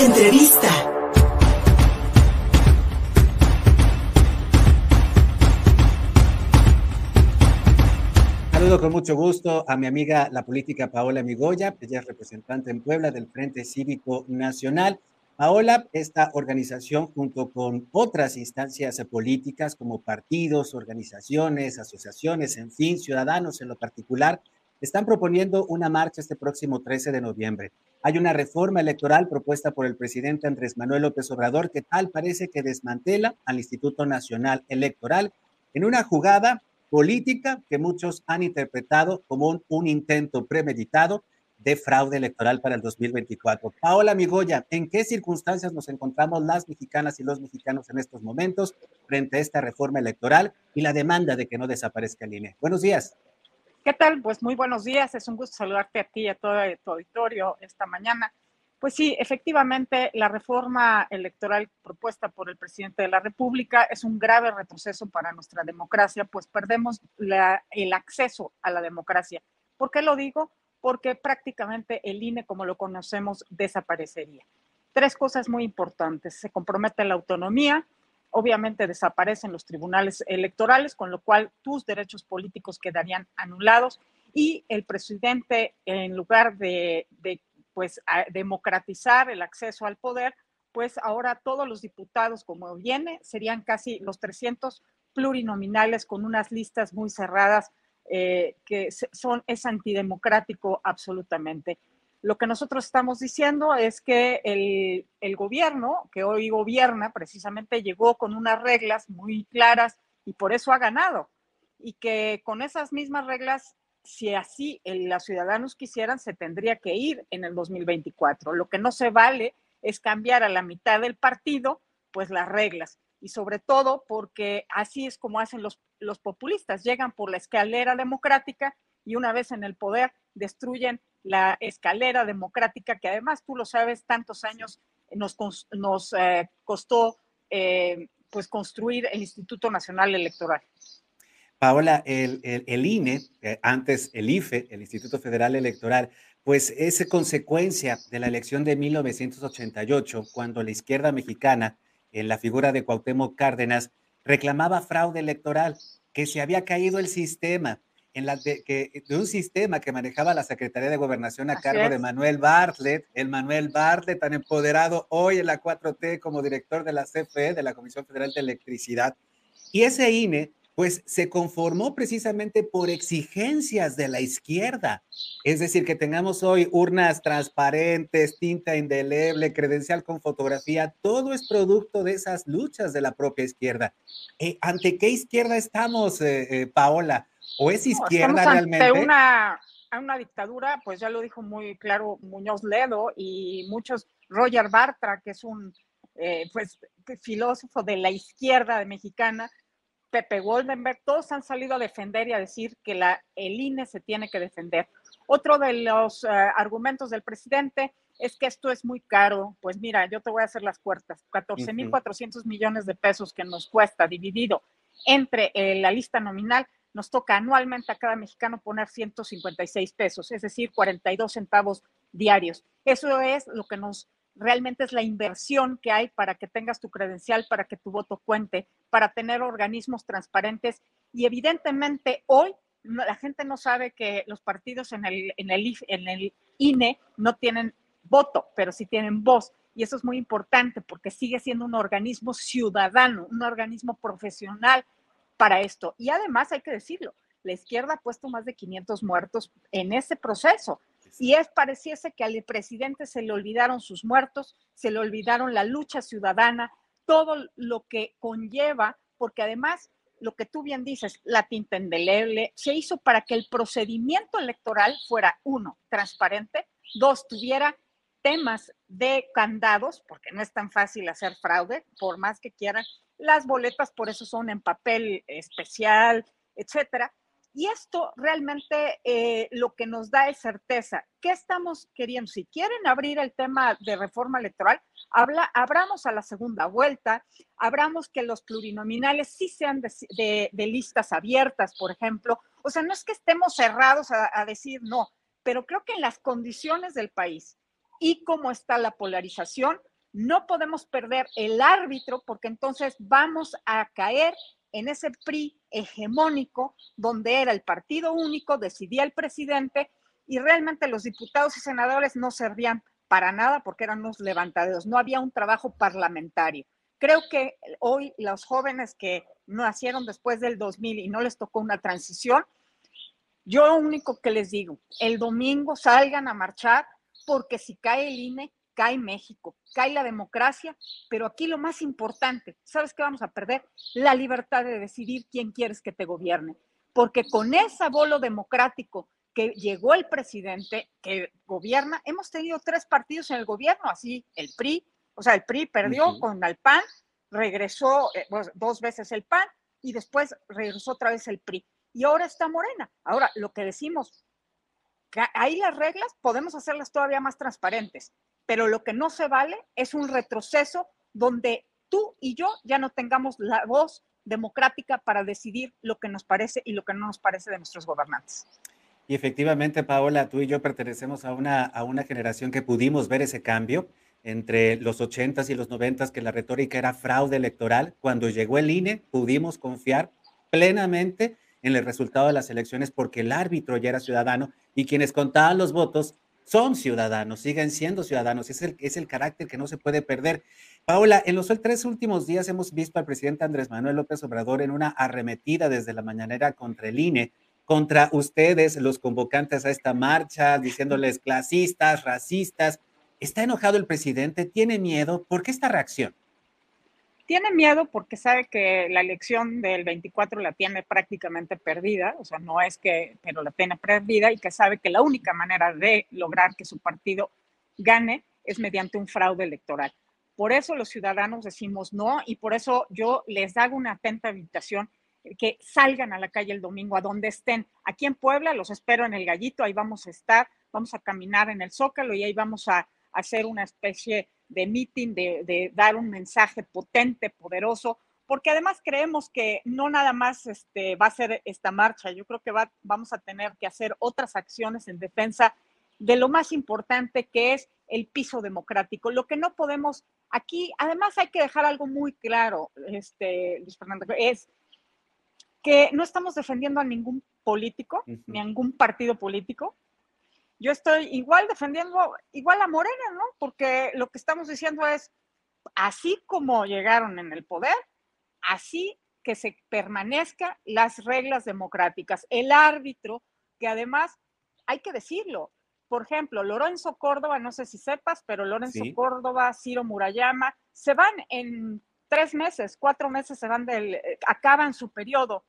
Entrevista. Saludo con mucho gusto a mi amiga la política Paola Migoya, ella es representante en Puebla del Frente Cívico Nacional. Paola, esta organización junto con otras instancias políticas como partidos, organizaciones, asociaciones, en fin, ciudadanos en lo particular, están proponiendo una marcha este próximo 13 de noviembre. Hay una reforma electoral propuesta por el presidente Andrés Manuel López Obrador que tal parece que desmantela al Instituto Nacional Electoral en una jugada política que muchos han interpretado como un, intento premeditado de fraude electoral para el 2024. Paola Migoya, ¿en qué circunstancias nos encontramos las mexicanas y los mexicanos en estos momentos frente a esta reforma electoral y la demanda de que no desaparezca el INE? Buenos días. ¿Qué tal? Pues muy buenos días. Es un gusto saludarte a ti y a todo tu auditorio esta mañana. Pues sí, efectivamente, la reforma electoral propuesta por el presidente de la República es un grave retroceso para nuestra democracia, pues perdemos el acceso a la democracia. ¿Por qué lo digo? porque prácticamente el INE como lo conocemos desaparecería. Tres cosas muy importantes. Se compromete la autonomía, obviamente desaparecen los tribunales electorales, con lo cual tus derechos políticos quedarían anulados y el presidente, en lugar de, pues, democratizar el acceso al poder, pues ahora todos los diputados, como viene, serían casi los 300 plurinominales con unas listas muy cerradas eh, que son, es antidemocrático absolutamente. Lo que nosotros estamos diciendo es que el, el, gobierno, que hoy gobierna, precisamente llegó con unas reglas muy claras y por eso ha ganado. Y que con esas mismas reglas, si así los ciudadanos quisieran, se tendría que ir en el 2024. Lo que no se vale es cambiar a la mitad del partido, pues las reglas y sobre todo porque así es como hacen los, los populistas, llegan por la escalera democrática y una vez en el poder destruyen la escalera democrática que además tú lo sabes, tantos años nos, nos eh, costó eh, pues construir el Instituto Nacional Electoral. Paola, el, el, el INE, eh, antes el IFE, el Instituto Federal Electoral, pues es consecuencia de la elección de 1988, cuando la izquierda mexicana en la figura de Cuauhtémoc Cárdenas, reclamaba fraude electoral, que se había caído el sistema, en la de, que, de un sistema que manejaba la Secretaría de Gobernación a cargo de Manuel Bartlett, el Manuel Bartlett tan empoderado hoy en la 4T como director de la CFE, de la Comisión Federal de Electricidad. Y ese INE pues se conformó precisamente por exigencias de la izquierda. Es decir, que tengamos hoy urnas transparentes, tinta indeleble, credencial con fotografía, todo es producto de esas luchas de la propia izquierda. Eh, ¿Ante qué izquierda estamos, eh, eh, Paola? ¿O es izquierda no, realmente? Ante una, una dictadura, pues ya lo dijo muy claro Muñoz Ledo y muchos, Roger Bartra, que es un pues, filósofo de la izquierda mexicana, Pepe Goldenberg, todos han salido a defender y a decir que la, el INE se tiene que defender. Otro de los uh, argumentos del presidente es que esto es muy caro. Pues mira, yo te voy a hacer las puertas. 14.400 uh -huh. millones de pesos que nos cuesta dividido entre eh, la lista nominal, nos toca anualmente a cada mexicano poner 156 pesos, es decir, 42 centavos diarios. Eso es lo que nos realmente es la inversión que hay para que tengas tu credencial, para que tu voto cuente, para tener organismos transparentes. Y evidentemente hoy la gente no sabe que los partidos en el, en el, INE no tienen voto, pero sí tienen voz. Y eso es muy importante porque sigue siendo un organismo ciudadano, un organismo profesional para esto. Y además hay que decirlo, la izquierda ha puesto más de 500 muertos en ese proceso. Y es pareciese que al presidente se le olvidaron sus muertos, se le olvidaron la lucha ciudadana, todo lo que conlleva, porque además lo que tú bien dices, la tinta indeleble, se hizo para que el procedimiento electoral fuera, uno, transparente, dos, tuviera temas de candados, porque no es tan fácil hacer fraude, por más que quieran. Las boletas por eso son en papel especial, etcétera. Y esto realmente eh, lo que nos da es certeza. ¿Qué estamos queriendo? Si quieren abrir el tema de reforma electoral, habla, abramos a la segunda vuelta, abramos que los plurinominales sí sean de, listas abiertas, por ejemplo. O sea, no es que estemos cerrados a decir no, pero creo que en las condiciones del país, y cómo está la polarización, no podemos perder el árbitro porque entonces vamos a caer en ese PRI hegemónico donde era el partido único, decidía el presidente y realmente los diputados y senadores no servían para nada porque eran unos levantaderos, no había un trabajo parlamentario. Creo que hoy los jóvenes que nacieron después del 2000 y no les tocó una transición, yo lo único que les digo, el domingo salgan a marchar porque si cae el INE, cae México, cae la democracia, pero aquí lo más importante, ¿sabes qué vamos a perder? La libertad de decidir quién quieres que te gobierne, porque con ese bolo democrático que llegó el presidente que gobierna, hemos tenido tres partidos en el gobierno, así el PRI, o sea, el PRI perdió con el PAN, regresó eh, dos veces el PAN y después regresó otra vez el PRI. Y ahora está Morena. Ahora, lo que decimos, que ahí las reglas podemos hacerlas todavía más transparentes, pero lo que no se vale es un retroceso donde tú y yo ya no tengamos la voz democrática para decidir lo que nos parece y lo que no nos parece de nuestros gobernantes. Y efectivamente, Paola, tú y yo pertenecemos a una, a una generación que pudimos ver ese cambio entre los 80s y los 90s, que la retórica era fraude electoral. Cuando llegó el INE, pudimos confiar plenamente en el resultado de las elecciones porque el árbitro ya era ciudadano y quienes contaban los votos son ciudadanos, siguen siendo ciudadanos. Es el, es el carácter que no se puede perder. Paola, en los tres últimos días hemos visto al presidente Andrés Manuel López Obrador en una arremetida desde la mañanera contra el INE, contra ustedes, los convocantes a esta marcha, diciéndoles clasistas, racistas. ¿Está enojado el presidente? ¿Tiene miedo? ¿Por qué esta reacción? Tiene miedo porque sabe que la elección del 24 la tiene prácticamente perdida, o sea, no es que, pero la tiene perdida y que sabe que la única manera de lograr que su partido gane es mediante un fraude electoral. Por eso los ciudadanos decimos no y por eso yo les hago una atenta invitación que salgan a la calle el domingo a donde estén. Aquí en Puebla los espero en el Gallito, ahí vamos a estar, vamos a caminar en el Zócalo y ahí vamos a hacer una especie de meeting, de, dar un mensaje potente, poderoso, porque además creemos que no nada más este, va a ser esta marcha, yo creo que va, vamos a tener que hacer otras acciones en defensa de lo más importante que es el piso democrático. Lo que no podemos, aquí además hay que dejar algo muy claro, este, Luis Fernando, es que no estamos defendiendo a ningún político, ni a ningún partido político, yo estoy igual defendiendo, igual a Morena, ¿no? Porque lo que estamos diciendo es, así como llegaron en el poder, así que se permanezcan las reglas democráticas. El árbitro, que además, hay que decirlo, por ejemplo, Lorenzo Córdoba, no sé si sepas, pero Lorenzo Córdoba, Ciro Murayama, se van en tres meses, cuatro meses se van del, eh, acaban su periodo.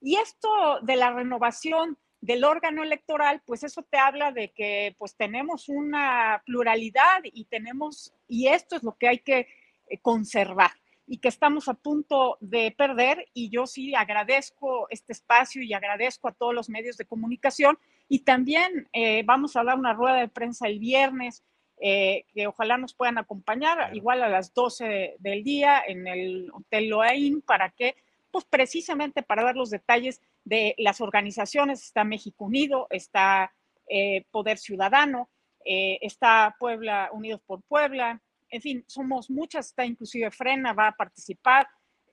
Y esto de la renovación del órgano electoral, pues eso te habla de que pues tenemos una pluralidad y tenemos, y esto es lo que hay que eh, conservar y que estamos a punto de perder. Y yo sí agradezco este espacio y agradezco a todos los medios de comunicación. Y también eh, vamos a dar una rueda de prensa el viernes eh, que ojalá nos puedan acompañar igual a las 12 del día en el Hotel Loain para que pues precisamente para dar los detalles de las organizaciones, está México Unido, está eh, Poder Ciudadano, eh, está Puebla, Unidos por Puebla, en fin, somos muchas, está inclusive Frena, va a participar.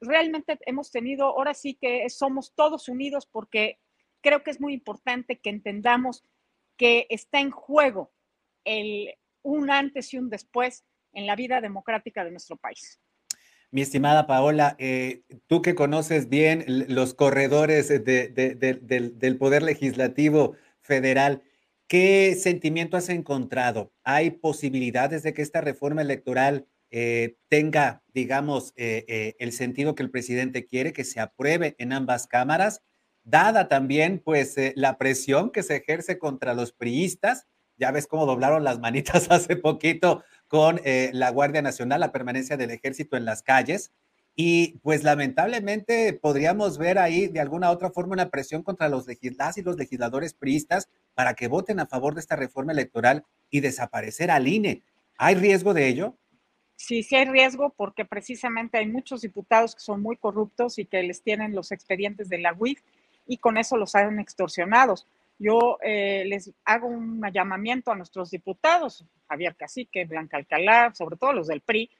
Realmente hemos tenido, ahora sí que somos todos unidos porque creo que es muy importante que entendamos que está en juego el, un antes y un después en la vida democrática de nuestro país. Mi estimada Paola, eh, tú que conoces bien los corredores del, Poder Legislativo Federal, ¿qué sentimiento has encontrado? ¿Hay posibilidades de que esta reforma electoral eh, tenga, digamos, eh, el sentido que el presidente quiere, que se apruebe en ambas cámaras, dada también, pues, la presión que se ejerce contra los priistas? Ya ves cómo doblaron las manitas hace poquito con eh, la Guardia Nacional, la permanencia del ejército en las calles. Y pues lamentablemente podríamos ver ahí de alguna otra forma una presión contra los legisladores y los legisladores priistas para que voten a favor de esta reforma electoral y desaparecer al INE. ¿Hay riesgo de ello? Sí, sí hay riesgo porque precisamente hay muchos diputados que son muy corruptos y que les tienen los expedientes de la UIF y con eso los han extorsionados. Yo eh, les hago un llamamiento a nuestros diputados, Javier Cacique, Blanca Alcalá, sobre todo los del PRI,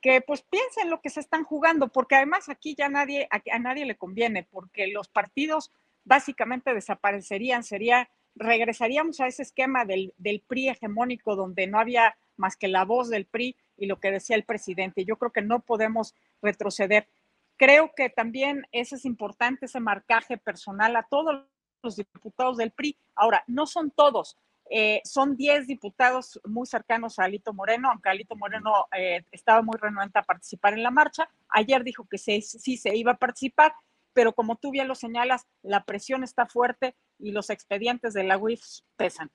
que pues piensen lo que se están jugando, porque además aquí ya nadie, a, nadie le conviene, porque los partidos básicamente desaparecerían, sería, regresaríamos a ese esquema del, del PRI hegemónico donde no había más que la voz del PRI y lo que decía el presidente. Yo creo que no podemos retroceder. Creo que también ese es importante, ese marcaje personal a todos los diputados del PRI. Ahora, no son todos, eh, son 10 diputados muy cercanos a Alito Moreno, aunque Alito Moreno eh, estaba muy renuente a participar en la marcha. Ayer dijo que sí, sí se iba a participar, pero como tú bien lo señalas, la presión está fuerte y los expedientes de la UIF pesan.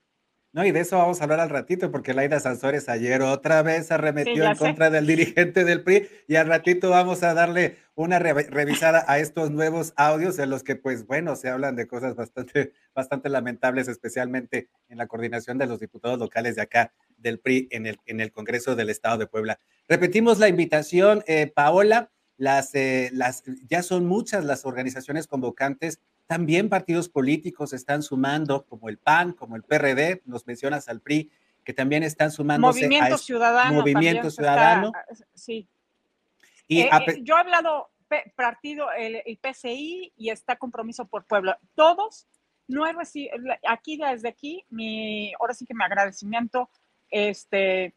No, y de eso vamos a hablar al ratito, porque Laida Sansores ayer otra vez arremetió en contra del dirigente del PRI y al ratito vamos a darle una revisada a estos nuevos audios en los que, pues bueno, se hablan de cosas bastante, bastante lamentables, especialmente en la coordinación de los diputados locales de acá del PRI en el, en el Congreso del Estado de Puebla. Repetimos la invitación, eh, Paola, las, eh, las, ya son muchas las organizaciones convocantes también partidos políticos están sumando, como el PAN, como el PRD, nos mencionas al PRI, que también están sumando. Movimiento Ciudadano. Movimiento Ciudadano. sí. Y eh, eh, yo he hablado partido, el, PCI y está Compromiso por Pueblo. Todos, no he recibido, aquí desde aquí, mi, ahora sí que mi agradecimiento, este,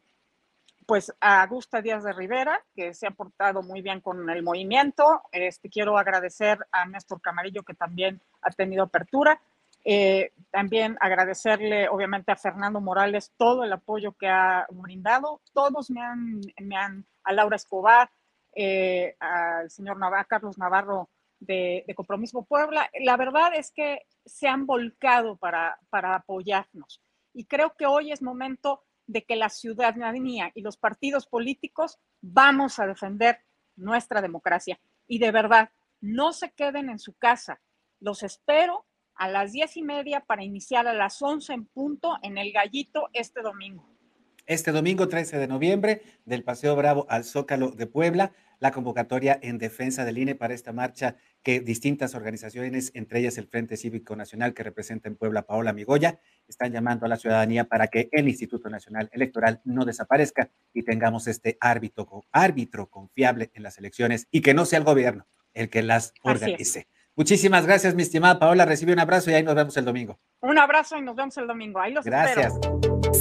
pues a Augusta Díaz de Rivera, que se ha portado muy bien con el movimiento. Este, quiero agradecer a Néstor Camarillo, que también ha tenido apertura. Eh, también agradecerle, obviamente, a Fernando Morales todo el apoyo que ha brindado. Todos me han, me han a Laura Escobar, eh, al señor Carlos Navarro de, de, Compromiso Puebla. La verdad es que se han volcado para, para apoyarnos. Y creo que hoy es momento de que la ciudadanía y los partidos políticos vamos a defender nuestra democracia. Y de verdad, no se queden en su casa. Los espero a las diez y media para iniciar a las once en punto en el Gallito este domingo. Este domingo 13 de noviembre, del Paseo Bravo al Zócalo de Puebla, la convocatoria en defensa del INE para esta marcha que distintas organizaciones, entre ellas el Frente Cívico Nacional que representa en Puebla Paola Migoya, están llamando a la ciudadanía para que el Instituto Nacional Electoral no desaparezca y tengamos este árbitro, árbitro confiable en las elecciones y que no sea el gobierno el que las organice. Muchísimas gracias, mi estimada Paola. Recibe un abrazo y ahí nos vemos el domingo. Un abrazo y nos vemos el domingo. Ahí los Gracias.